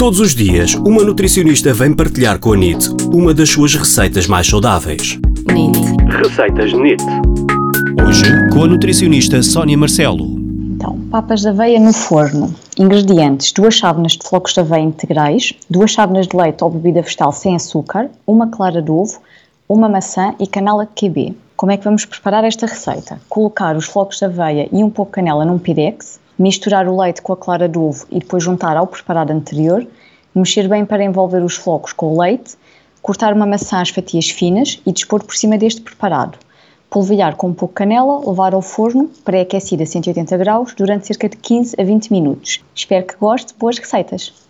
Todos os dias, uma nutricionista vem partilhar com a NIT uma das suas receitas mais saudáveis. NIT. Receitas NIT. Hoje, com a nutricionista Sónia Marcelo. Então, papas de aveia no forno. Ingredientes: duas chávenas de flocos de aveia integrais, duas chávenas de leite ou bebida vegetal sem açúcar, uma clara de ovo, uma maçã e canela QB. Como é que vamos preparar esta receita? Colocar os flocos de aveia e um pouco de canela num pirex, misturar o leite com a clara de ovo e depois juntar ao preparado anterior, mexer bem para envolver os flocos com o leite, cortar uma maçã às fatias finas e dispor por cima deste preparado. Polvilhar com um pouco de canela, levar ao forno, pré-aquecido a 180 graus, durante cerca de 15 a 20 minutos. Espero que goste. Boas receitas!